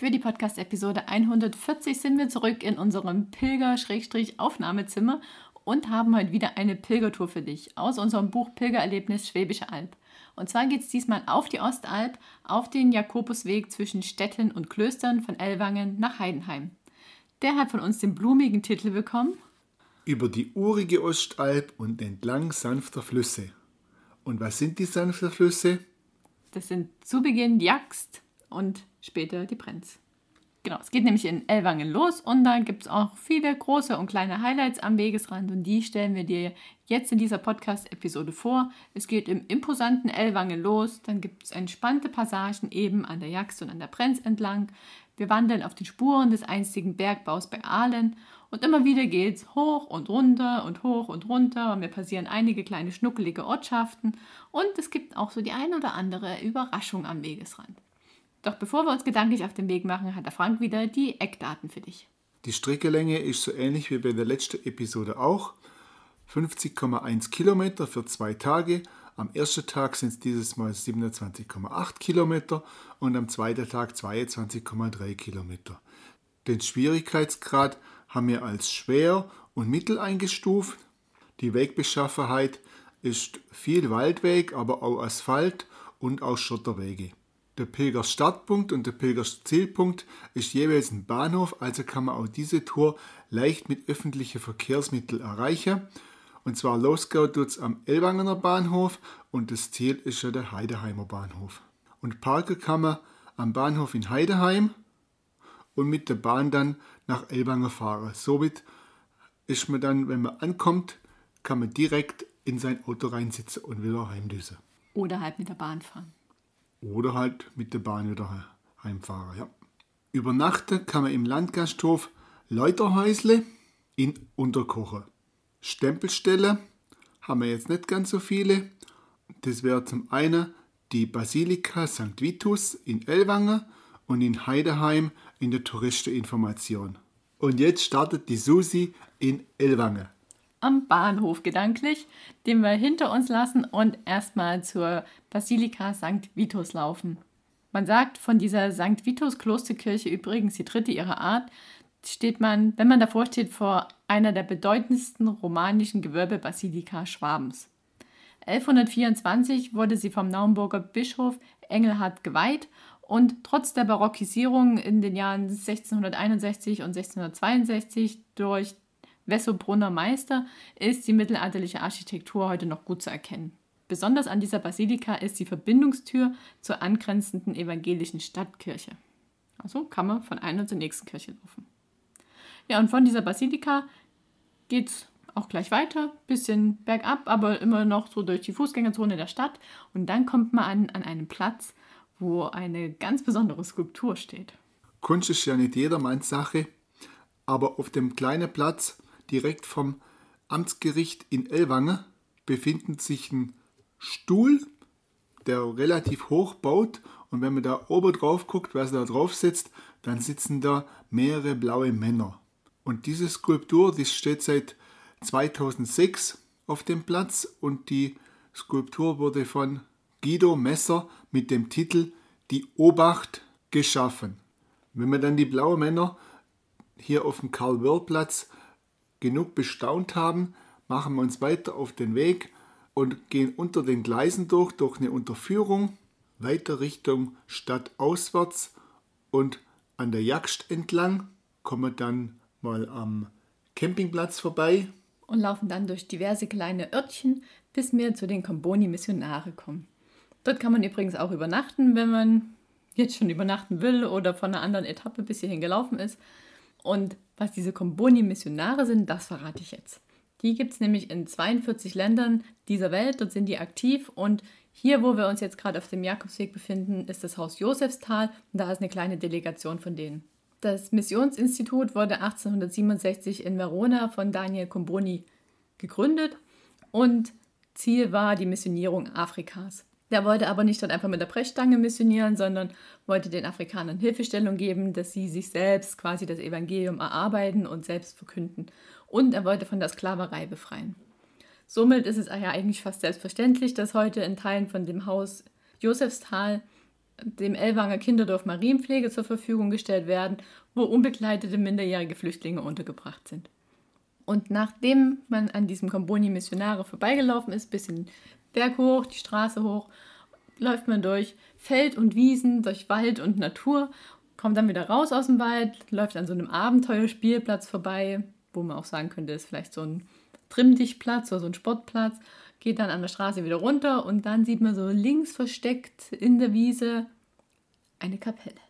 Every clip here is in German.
Für die Podcast-Episode 140 sind wir zurück in unserem Pilger-Aufnahmezimmer und haben heute wieder eine Pilgertour für dich aus unserem Buch Pilgererlebnis Schwäbische Alb. Und zwar geht es diesmal auf die Ostalb, auf den Jakobusweg zwischen Städten und Klöstern von Ellwangen nach Heidenheim. Der hat von uns den blumigen Titel bekommen. Über die urige Ostalb und entlang sanfter Flüsse. Und was sind die sanften Flüsse? Das sind zu Beginn Axt und später die Brenz. Genau, es geht nämlich in Ellwangen los und da gibt es auch viele große und kleine Highlights am Wegesrand und die stellen wir dir jetzt in dieser Podcast-Episode vor. Es geht im imposanten Ellwangen los, dann gibt es entspannte Passagen eben an der Jaxt und an der Brenz entlang. Wir wandeln auf den Spuren des einstigen Bergbaus bei Aalen und immer wieder geht es hoch und runter und hoch und runter und wir passieren einige kleine schnuckelige Ortschaften und es gibt auch so die ein oder andere Überraschung am Wegesrand. Doch bevor wir uns gedanklich auf den Weg machen, hat der Frank wieder die Eckdaten für dich. Die Streckelänge ist so ähnlich wie bei der letzten Episode auch. 50,1 Kilometer für zwei Tage. Am ersten Tag sind es dieses Mal 27,8 Kilometer und am zweiten Tag 22,3 Kilometer. Den Schwierigkeitsgrad haben wir als schwer und mittel eingestuft. Die Wegbeschaffenheit ist viel Waldweg, aber auch Asphalt und auch Schotterwege. Der Pilgerstartpunkt und der Pilgerszielpunkt ist jeweils ein Bahnhof, also kann man auch diese Tour leicht mit öffentlichen Verkehrsmitteln erreichen. Und zwar losgeht es am Elwangener Bahnhof und das Ziel ist ja der Heideheimer Bahnhof. Und parken kann man am Bahnhof in Heideheim und mit der Bahn dann nach Elwanger fahren. Somit ist man dann, wenn man ankommt, kann man direkt in sein Auto reinsitzen und wieder heimdüsen. Oder halt mit der Bahn fahren. Oder halt mit der Bahn wieder heimfahren. Ja. Übernachten kann man im Landgasthof Leuterhäusle in Unterkochen. Stempelstelle haben wir jetzt nicht ganz so viele. Das wäre zum einen die Basilika St. Vitus in Ellwangen und in Heideheim in der Touristeninformation. Und jetzt startet die Susi in Ellwangen am Bahnhof gedanklich, den wir hinter uns lassen und erstmal zur Basilika St. Vitus laufen. Man sagt von dieser St. Vitus Klosterkirche übrigens die dritte ihrer Art, steht man, wenn man davor steht, vor einer der bedeutendsten romanischen Gewölbebasilika Schwabens. 1124 wurde sie vom Naumburger Bischof Engelhard geweiht und trotz der Barockisierung in den Jahren 1661 und 1662 durch Wessobrunner Meister ist die mittelalterliche Architektur heute noch gut zu erkennen. Besonders an dieser Basilika ist die Verbindungstür zur angrenzenden evangelischen Stadtkirche. Also kann man von einer zur nächsten Kirche laufen. Ja, und von dieser Basilika geht es auch gleich weiter, bisschen bergab, aber immer noch so durch die Fußgängerzone der Stadt. Und dann kommt man an, an einen Platz, wo eine ganz besondere Skulptur steht. Kunst ist ja nicht jedermanns Sache, aber auf dem kleinen Platz direkt vom Amtsgericht in Ellwange befindet sich ein Stuhl, der relativ hoch baut. Und wenn man da oben drauf guckt, wer da drauf sitzt, dann sitzen da mehrere blaue Männer. Und diese Skulptur, die steht seit 2006 auf dem Platz und die Skulptur wurde von Guido Messer mit dem Titel Die Obacht geschaffen. Wenn man dann die blauen Männer hier auf dem Karl-Wörl-Platz genug bestaunt haben, machen wir uns weiter auf den Weg und gehen unter den Gleisen durch, durch eine Unterführung, weiter Richtung Stadt auswärts und an der Jagst entlang, kommen dann mal am Campingplatz vorbei. Und laufen dann durch diverse kleine Örtchen, bis wir zu den Comboni-Missionare kommen. Dort kann man übrigens auch übernachten, wenn man jetzt schon übernachten will oder von einer anderen Etappe bis hierhin gelaufen ist. Und was diese Comboni-Missionare sind, das verrate ich jetzt. Die gibt es nämlich in 42 Ländern dieser Welt, dort sind die aktiv und hier, wo wir uns jetzt gerade auf dem Jakobsweg befinden, ist das Haus Josefsthal und da ist eine kleine Delegation von denen. Das Missionsinstitut wurde 1867 in Verona von Daniel Comboni gegründet und Ziel war die Missionierung Afrikas. Der wollte aber nicht dort einfach mit der Brechstange missionieren, sondern wollte den Afrikanern Hilfestellung geben, dass sie sich selbst quasi das Evangelium erarbeiten und selbst verkünden. Und er wollte von der Sklaverei befreien. Somit ist es ja eigentlich fast selbstverständlich, dass heute in Teilen von dem Haus Josefsthal dem Ellwanger Kinderdorf Marienpflege zur Verfügung gestellt werden, wo unbegleitete minderjährige Flüchtlinge untergebracht sind. Und nachdem man an diesem Comboni Missionare vorbeigelaufen ist, bis in Berg hoch, die Straße hoch, läuft man durch Feld und Wiesen, durch Wald und Natur, kommt dann wieder raus aus dem Wald, läuft an so einem Abenteuerspielplatz vorbei, wo man auch sagen könnte, ist vielleicht so ein Trimmdichtplatz oder so ein Sportplatz, geht dann an der Straße wieder runter und dann sieht man so links versteckt in der Wiese eine Kapelle.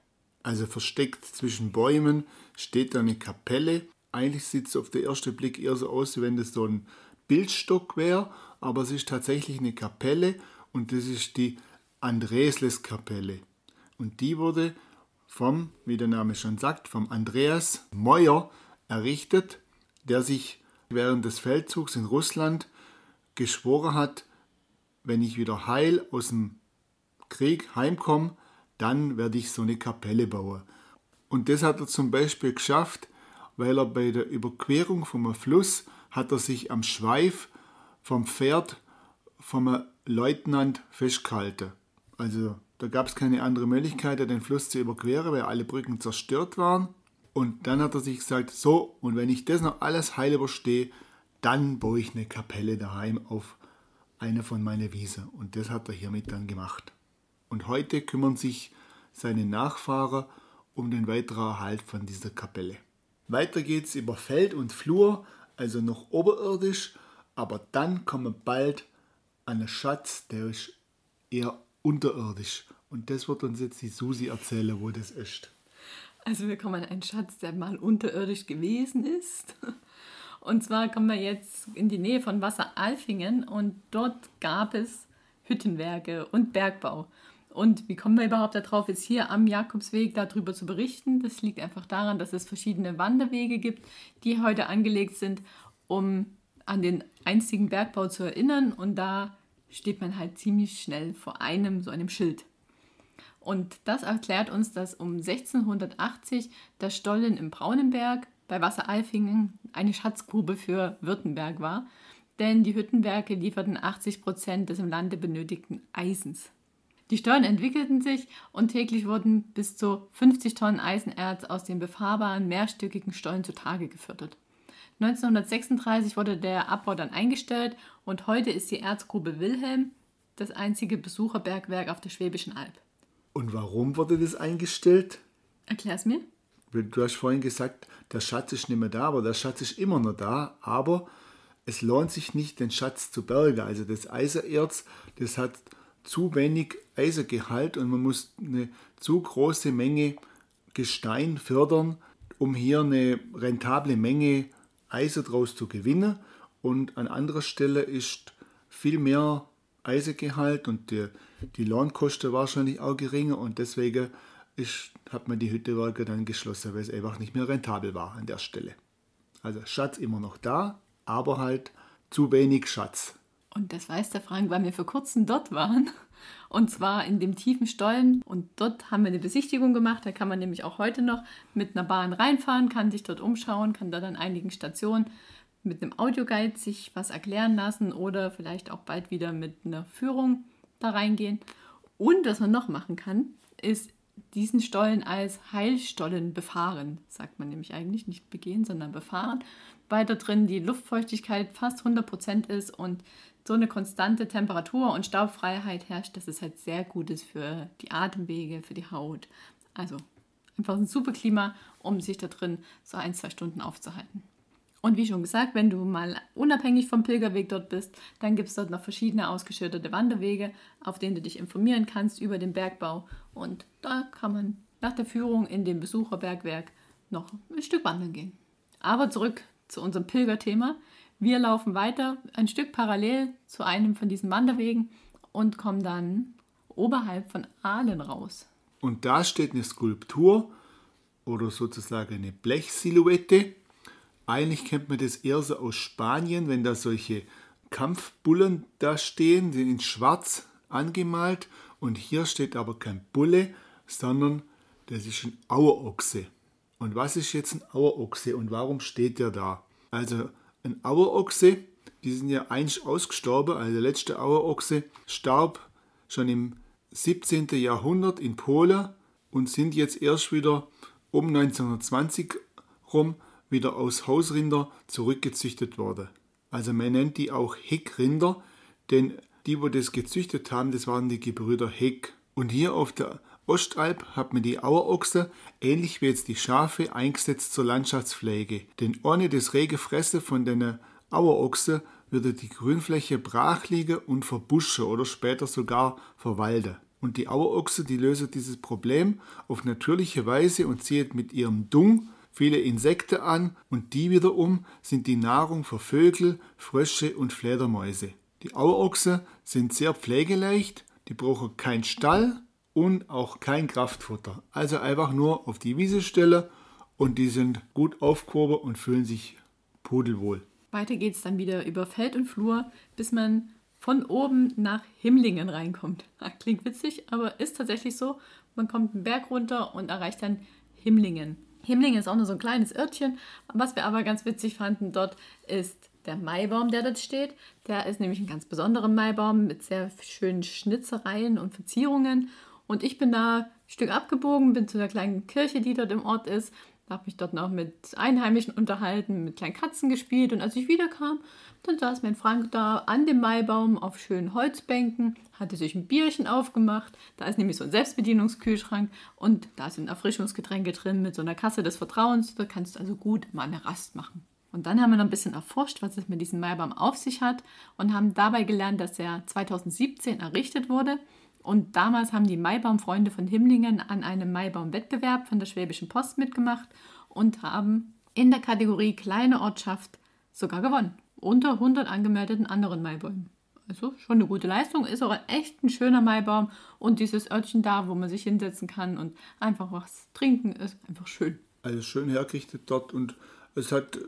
Also versteckt zwischen Bäumen steht da eine Kapelle. Eigentlich sieht es auf den ersten Blick eher so aus, wie wenn das so ein Bildstock wäre aber es ist tatsächlich eine Kapelle und das ist die Andreasles-Kapelle. Und die wurde vom, wie der Name schon sagt, vom Andreas Meuer errichtet, der sich während des Feldzugs in Russland geschworen hat, wenn ich wieder heil aus dem Krieg heimkomme, dann werde ich so eine Kapelle bauen. Und das hat er zum Beispiel geschafft, weil er bei der Überquerung vom Fluss hat er sich am Schweif vom Pferd vom Leutnant festgehalten. Also da gab es keine andere Möglichkeit, den Fluss zu überqueren, weil alle Brücken zerstört waren. Und dann hat er sich gesagt, so, und wenn ich das noch alles heil überstehe, dann baue ich eine Kapelle daheim auf eine von meinen Wiesen. Und das hat er hiermit dann gemacht. Und heute kümmern sich seine Nachfahrer um den weiteren Erhalt von dieser Kapelle. Weiter geht es über Feld und Flur, also noch oberirdisch aber dann kommen bald an einen Schatz, der ist eher unterirdisch. Und das wird uns jetzt die Susi erzählen, wo das ist. Also wir kommen an einen Schatz, der mal unterirdisch gewesen ist. Und zwar kommen wir jetzt in die Nähe von Wasseralfingen und dort gab es Hüttenwerke und Bergbau. Und wie kommen wir überhaupt darauf, jetzt hier am Jakobsweg darüber zu berichten? Das liegt einfach daran, dass es verschiedene Wanderwege gibt, die heute angelegt sind, um an den einstigen Bergbau zu erinnern und da steht man halt ziemlich schnell vor einem so einem Schild. Und das erklärt uns, dass um 1680 der Stollen im Braunenberg bei Wasseralfingen eine Schatzgrube für Württemberg war, denn die Hüttenwerke lieferten 80 Prozent des im Lande benötigten Eisens. Die Stollen entwickelten sich und täglich wurden bis zu 50 Tonnen Eisenerz aus den befahrbaren mehrstöckigen Stollen zutage gefördert. 1936 wurde der Abbau dann eingestellt und heute ist die Erzgrube Wilhelm das einzige Besucherbergwerk auf der Schwäbischen Alb. Und warum wurde das eingestellt? Erklär's mir. Du hast vorhin gesagt, der Schatz ist nicht mehr da, aber der Schatz ist immer noch da, aber es lohnt sich nicht, den Schatz zu bergen. Also das Eisenerz, das hat zu wenig Eisergehalt und man muss eine zu große Menge Gestein fördern, um hier eine rentable Menge Eisen daraus zu gewinnen. Und an anderer Stelle ist viel mehr Eisengehalt und die, die Lohnkosten wahrscheinlich auch geringer und deswegen ist, hat man die Hüttewerke dann geschlossen, weil es einfach nicht mehr rentabel war an der Stelle. Also Schatz immer noch da, aber halt zu wenig Schatz. Und das weiß der Frank, weil wir vor kurzem dort waren. Und zwar in dem tiefen Stollen. Und dort haben wir eine Besichtigung gemacht. Da kann man nämlich auch heute noch mit einer Bahn reinfahren, kann sich dort umschauen, kann dort an einigen Stationen mit einem Audioguide sich was erklären lassen oder vielleicht auch bald wieder mit einer Führung da reingehen. Und was man noch machen kann, ist diesen Stollen als Heilstollen befahren, sagt man nämlich eigentlich, nicht begehen, sondern befahren, weil da drin die Luftfeuchtigkeit fast 100% ist und so eine konstante Temperatur und Staubfreiheit herrscht, dass es halt sehr gut ist für die Atemwege, für die Haut. Also einfach ein super Klima, um sich da drin so ein, zwei Stunden aufzuhalten. Und wie schon gesagt, wenn du mal unabhängig vom Pilgerweg dort bist, dann gibt es dort noch verschiedene ausgeschilderte Wanderwege, auf denen du dich informieren kannst über den Bergbau. Und da kann man nach der Führung in dem Besucherbergwerk noch ein Stück wandern gehen. Aber zurück zu unserem Pilgerthema. Wir laufen weiter, ein Stück parallel zu einem von diesen Wanderwegen und kommen dann oberhalb von Aalen raus. Und da steht eine Skulptur oder sozusagen eine Blechsilhouette. Eigentlich kennt man das eher so aus Spanien, wenn da solche Kampfbullen da stehen, die in schwarz angemalt. Und hier steht aber kein Bulle, sondern das ist ein Auerochse. Und was ist jetzt ein Auerochse und warum steht der da? Also ein Auerochse, die sind ja einst ausgestorben, also der letzte Auerochse starb schon im 17. Jahrhundert in Polen und sind jetzt erst wieder um 1920 rum wieder aus Hausrinder zurückgezüchtet worden. Also man nennt die auch Heckrinder, denn die, wo das gezüchtet haben, das waren die Gebrüder Heck. Und hier auf der Ostalb hat man die Auerochse, ähnlich wie jetzt die Schafe, eingesetzt zur Landschaftspflege. Denn ohne das rege Fressen von den Auerochse würde die Grünfläche brach liegen und verbuschen oder später sogar verwalden. Und die Auerochse, die lösen dieses Problem auf natürliche Weise und ziehen mit ihrem Dung viele Insekten an und die wiederum sind die Nahrung für Vögel, Frösche und Fledermäuse. Die Auerochse sind sehr pflegeleicht, die brauchen keinen Stall und auch kein Kraftfutter. Also einfach nur auf die Wiese stellen und die sind gut aufgehoben und fühlen sich pudelwohl. Weiter geht es dann wieder über Feld und Flur, bis man von oben nach Himmlingen reinkommt. Klingt witzig, aber ist tatsächlich so. Man kommt einen Berg runter und erreicht dann Himmlingen. Himmlingen ist auch nur so ein kleines Örtchen. Was wir aber ganz witzig fanden dort ist der Maibaum, der dort steht. Der ist nämlich ein ganz besonderer Maibaum mit sehr schönen Schnitzereien und Verzierungen. Und ich bin da ein Stück abgebogen, bin zu der kleinen Kirche, die dort im Ort ist habe mich dort noch mit Einheimischen unterhalten, mit kleinen Katzen gespielt und als ich wiederkam, dann saß mein Frank da an dem Maibaum auf schönen Holzbänken, hatte sich ein Bierchen aufgemacht. Da ist nämlich so ein Selbstbedienungskühlschrank und da sind Erfrischungsgetränke drin mit so einer Kasse des Vertrauens. Da kannst du also gut mal eine Rast machen. Und dann haben wir noch ein bisschen erforscht, was es mit diesem Maibaum auf sich hat und haben dabei gelernt, dass er 2017 errichtet wurde und damals haben die Maibaumfreunde von Himmlingen an einem Maibaumwettbewerb von der Schwäbischen Post mitgemacht und haben in der Kategorie kleine Ortschaft sogar gewonnen. Unter 100 angemeldeten anderen Maibäumen. Also schon eine gute Leistung, ist auch echt ein schöner Maibaum und dieses Örtchen da, wo man sich hinsetzen kann und einfach was trinken, ist einfach schön. Also schön hergerichtet dort und es hat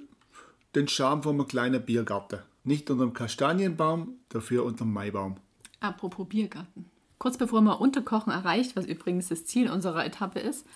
den Charme von einem kleinen Biergarten. Nicht unter dem Kastanienbaum, dafür unter dem Maibaum. Apropos Biergarten. Kurz bevor man Unterkochen erreicht, was übrigens das Ziel unserer Etappe ist,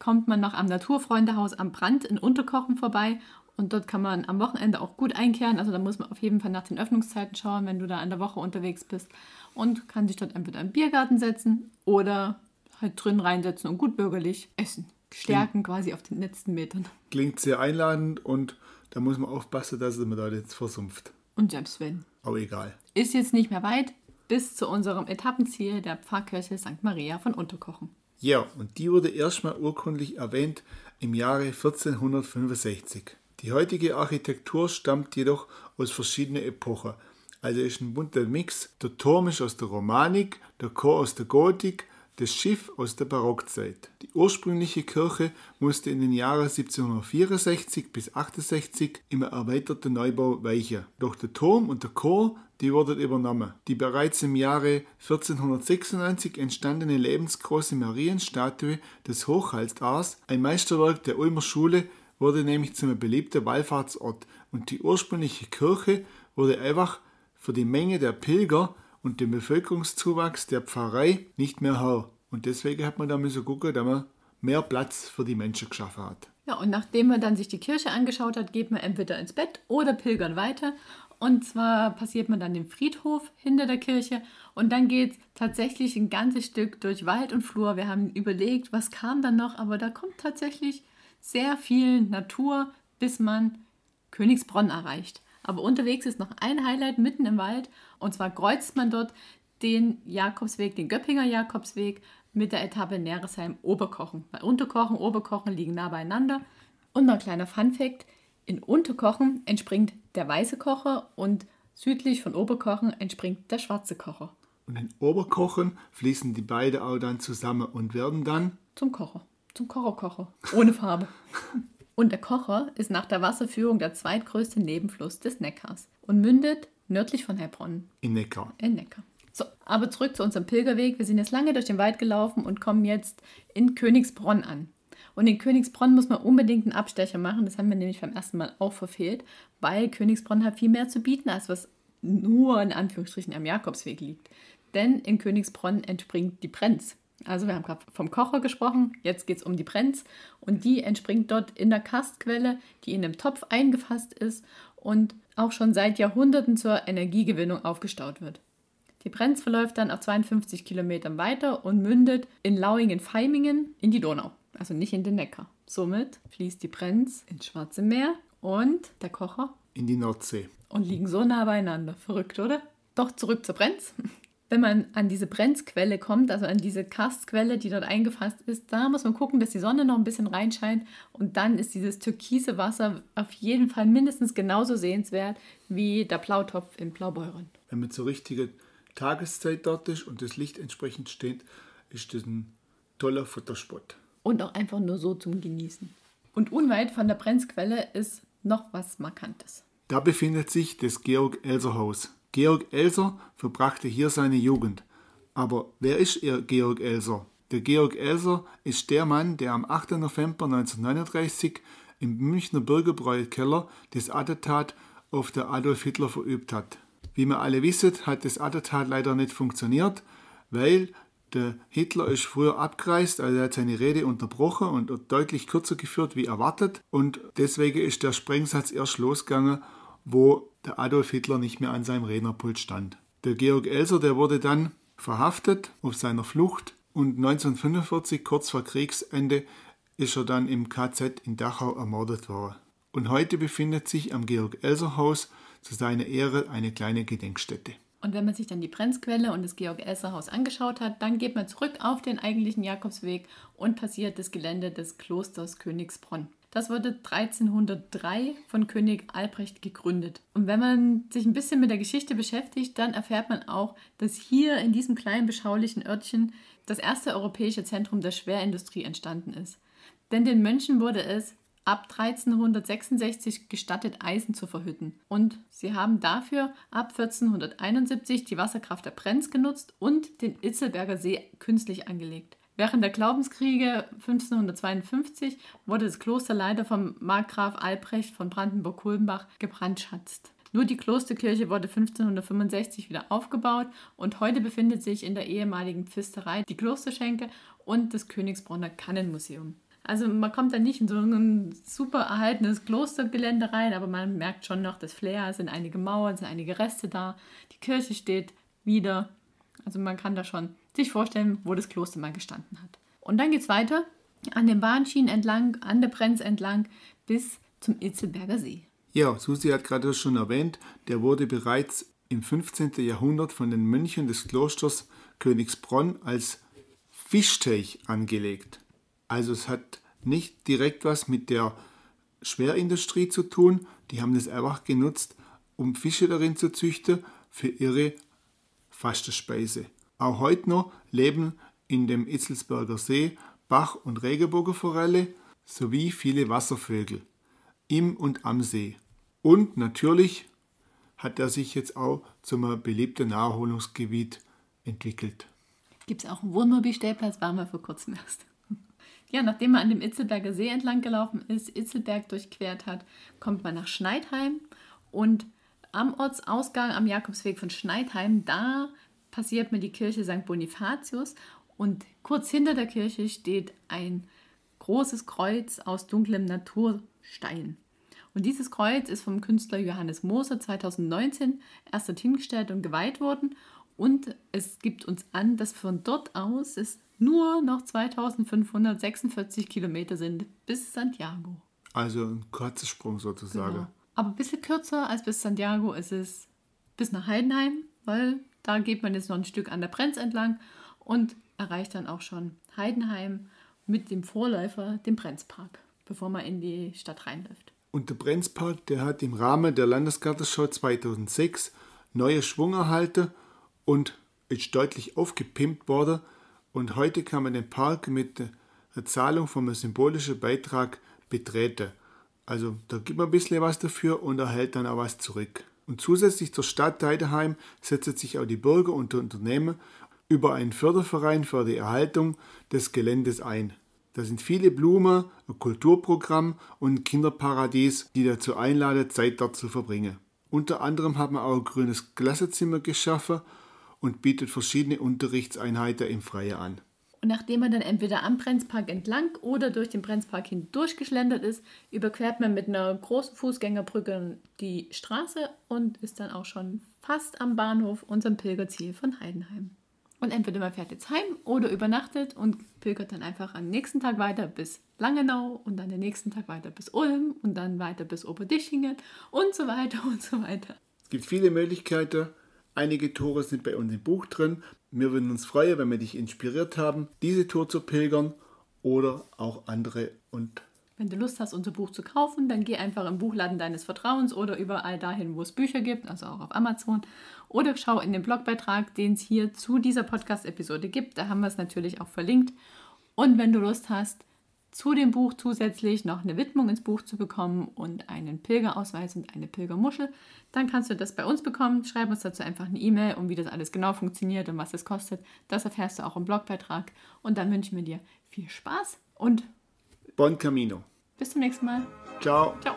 kommt man noch am Naturfreundehaus am Brand in Unterkochen vorbei und dort kann man am Wochenende auch gut einkehren. Also da muss man auf jeden Fall nach den Öffnungszeiten schauen, wenn du da in der Woche unterwegs bist und kann sich dort entweder im Biergarten setzen oder halt drin reinsetzen und gut bürgerlich essen. Stärken quasi auf den letzten Metern. Klingt sehr einladend und da muss man aufpassen, dass man da jetzt versumpft. Und selbst wenn. Aber egal. Ist jetzt nicht mehr weit bis zu unserem Etappenziel der Pfarrkirche St. Maria von Unterkochen. Ja, und die wurde erstmal urkundlich erwähnt im Jahre 1465. Die heutige Architektur stammt jedoch aus verschiedenen Epochen. Also ist ein bunter Mix. Der Turm ist aus der Romanik, der Chor aus der Gotik, das Schiff aus der Barockzeit. Die ursprüngliche Kirche musste in den Jahren 1764 bis 68 im erweiterten Neubau weichen. Doch der Turm und der Chor, die wurden übernommen. Die bereits im Jahre 1496 entstandene lebensgroße Marienstatue des Hochhaltars, ein Meisterwerk der Ulmer Schule, wurde nämlich zum beliebten Wallfahrtsort und die ursprüngliche Kirche wurde einfach für die Menge der Pilger und dem Bevölkerungszuwachs der Pfarrei nicht mehr Herr. Und deswegen hat man da müssen gucken, dass man mehr Platz für die Menschen geschaffen hat. Ja, und nachdem man dann sich die Kirche angeschaut hat, geht man entweder ins Bett oder pilgern weiter. Und zwar passiert man dann den Friedhof hinter der Kirche und dann geht es tatsächlich ein ganzes Stück durch Wald und Flur. Wir haben überlegt, was kam dann noch, aber da kommt tatsächlich sehr viel Natur, bis man Königsbronn erreicht. Aber unterwegs ist noch ein Highlight mitten im Wald und zwar kreuzt man dort den Jakobsweg, den Göppinger Jakobsweg mit der Etappe Neresheim-Oberkochen. Weil Unterkochen, Oberkochen liegen nah beieinander. Und noch ein kleiner Funfact: In Unterkochen entspringt der weiße Kocher und südlich von Oberkochen entspringt der schwarze Kocher. Und in Oberkochen fließen die beiden auch dann zusammen und werden dann zum Kocher. Zum Kocherkocher. Ohne Farbe. Und der Kocher ist nach der Wasserführung der zweitgrößte Nebenfluss des Neckars und mündet nördlich von Heilbronn. In Neckar. In Neckar. So, aber zurück zu unserem Pilgerweg. Wir sind jetzt lange durch den Wald gelaufen und kommen jetzt in Königsbronn an. Und in Königsbronn muss man unbedingt einen Abstecher machen. Das haben wir nämlich beim ersten Mal auch verfehlt, weil Königsbronn hat viel mehr zu bieten, als was nur in Anführungsstrichen am Jakobsweg liegt. Denn in Königsbronn entspringt die Brenz. Also wir haben gerade vom Kocher gesprochen, jetzt geht es um die Brenz und die entspringt dort in der Karstquelle, die in einem Topf eingefasst ist und auch schon seit Jahrhunderten zur Energiegewinnung aufgestaut wird. Die Brenz verläuft dann auf 52 Kilometern weiter und mündet in Lauingen-Feimingen in die Donau, also nicht in den Neckar. Somit fließt die Brenz ins Schwarze Meer und der Kocher in die Nordsee. Und liegen so nah beieinander. Verrückt, oder? Doch zurück zur Brenz. Wenn man an diese Brenzquelle kommt, also an diese Karstquelle, die dort eingefasst ist, da muss man gucken, dass die Sonne noch ein bisschen reinscheint und dann ist dieses türkise Wasser auf jeden Fall mindestens genauso sehenswert wie der Blautopf in Blaubeuren. Wenn man zur richtigen Tageszeit dort ist und das Licht entsprechend steht, ist das ein toller Futterspot. Und auch einfach nur so zum Genießen. Und unweit von der Brenzquelle ist noch was Markantes. Da befindet sich das Georg-Elser-Haus. Georg Elser verbrachte hier seine Jugend. Aber wer ist ihr Georg Elser? Der Georg Elser ist der Mann, der am 8. November 1939 im Münchner Bürgerbräukeller das Attentat auf der Adolf Hitler verübt hat. Wie wir alle wissen, hat das Attentat leider nicht funktioniert, weil der Hitler ist früher abgereist, also er hat seine Rede unterbrochen und deutlich kürzer geführt wie erwartet. Und deswegen ist der Sprengsatz erst losgegangen, wo der Adolf Hitler nicht mehr an seinem Rednerpult stand. Der Georg Elser, der wurde dann verhaftet auf seiner Flucht und 1945, kurz vor Kriegsende, ist er dann im KZ in Dachau ermordet worden. Und heute befindet sich am Georg-Elser-Haus zu seiner Ehre eine kleine Gedenkstätte. Und wenn man sich dann die Brenzquelle und das Georg-Elser-Haus angeschaut hat, dann geht man zurück auf den eigentlichen Jakobsweg und passiert das Gelände des Klosters Königsbronn. Das wurde 1303 von König Albrecht gegründet. Und wenn man sich ein bisschen mit der Geschichte beschäftigt, dann erfährt man auch, dass hier in diesem kleinen beschaulichen Örtchen das erste europäische Zentrum der Schwerindustrie entstanden ist. Denn den Mönchen wurde es ab 1366 gestattet, Eisen zu verhütten. Und sie haben dafür ab 1471 die Wasserkraft der Brenz genutzt und den Itzelberger See künstlich angelegt. Während der Glaubenskriege 1552 wurde das Kloster leider vom Markgraf Albrecht von Brandenburg-Kulmbach gebrandschatzt. Nur die Klosterkirche wurde 1565 wieder aufgebaut und heute befindet sich in der ehemaligen Pfisterei die Klosterschenke und das Königsbronner Kannenmuseum. Also man kommt da nicht in so ein super erhaltenes Klostergelände rein, aber man merkt schon noch das Flair, es sind einige Mauern, es sind einige Reste da, die Kirche steht wieder. Also man kann da schon sich vorstellen, wo das Kloster mal gestanden hat. Und dann geht es weiter an den Bahnschienen entlang, an der Brenz entlang bis zum Itzelberger See. Ja, Susi hat gerade schon erwähnt, der wurde bereits im 15. Jahrhundert von den Mönchen des Klosters Königsbronn als Fischteich angelegt. Also es hat nicht direkt was mit der Schwerindustrie zu tun. Die haben das einfach genutzt, um Fische darin zu züchten für ihre Fastenspeise. Auch heute noch leben in dem Itzelsberger See Bach- und Regenbogenforelle sowie viele Wasservögel im und am See. Und natürlich hat er sich jetzt auch zum beliebten Naherholungsgebiet entwickelt. Gibt es auch einen Wohnmobilstellplatz, waren wir vor kurzem erst. Ja, nachdem man an dem Itzelberger See entlang gelaufen ist, Itzelberg durchquert hat, kommt man nach Schneidheim und am Ortsausgang am Jakobsweg von Schneidheim, da passiert man die Kirche St. Bonifatius und kurz hinter der Kirche steht ein großes Kreuz aus dunklem Naturstein. Und dieses Kreuz ist vom Künstler Johannes Moser 2019 erst dorthin gestellt und geweiht worden. Und es gibt uns an, dass von dort aus es nur noch 2546 Kilometer sind bis Santiago. Also ein kurzer Sprung sozusagen. Genau. Aber ein bisschen kürzer als bis Santiago ist es bis nach Heidenheim, weil da geht man jetzt noch ein Stück an der Brenz entlang und erreicht dann auch schon Heidenheim mit dem Vorläufer, dem Brenzpark, bevor man in die Stadt reinläuft. Und der Brenzpark, der hat im Rahmen der Landesgartenschau 2006 neue Schwung erhalten und ist deutlich aufgepimpt worden und heute kann man den Park mit der Zahlung von einem symbolischen Beitrag betreten. Also da gibt man ein bisschen was dafür und erhält dann auch was zurück. Und zusätzlich zur Stadt Heideheim setzen sich auch die Bürger und die Unternehmen über einen Förderverein für die Erhaltung des Geländes ein. Da sind viele Blumen, ein Kulturprogramm und ein Kinderparadies, die dazu einladen, Zeit dort zu verbringen. Unter anderem haben wir auch ein grünes Klassenzimmer geschaffen und bietet verschiedene Unterrichtseinheiten im Freien an. Und nachdem man dann entweder am Brenzpark entlang oder durch den Brenzpark hindurchgeschlendert ist, überquert man mit einer großen Fußgängerbrücke die Straße und ist dann auch schon fast am Bahnhof, unserem Pilgerziel von Heidenheim. Und entweder man fährt jetzt heim oder übernachtet und pilgert dann einfach am nächsten Tag weiter bis Langenau und dann den nächsten Tag weiter bis Ulm und dann weiter bis Oberdichingen und so weiter und so weiter. Es gibt viele Möglichkeiten. Einige Tore sind bei uns im Buch drin. Wir würden uns freuen, wenn wir dich inspiriert haben, diese Tour zu pilgern oder auch andere und wenn du Lust hast, unser Buch zu kaufen, dann geh einfach im Buchladen deines Vertrauens oder überall dahin, wo es Bücher gibt, also auch auf Amazon. Oder schau in den Blogbeitrag, den es hier zu dieser Podcast-Episode gibt. Da haben wir es natürlich auch verlinkt. Und wenn du Lust hast, zu dem Buch zusätzlich noch eine Widmung ins Buch zu bekommen und einen Pilgerausweis und eine Pilgermuschel, dann kannst du das bei uns bekommen. Schreib uns dazu einfach eine E-Mail, um wie das alles genau funktioniert und was es kostet. Das erfährst du auch im Blogbeitrag. Und dann wünschen wir dir viel Spaß und Bon Camino. Bis zum nächsten Mal. Ciao. Ciao.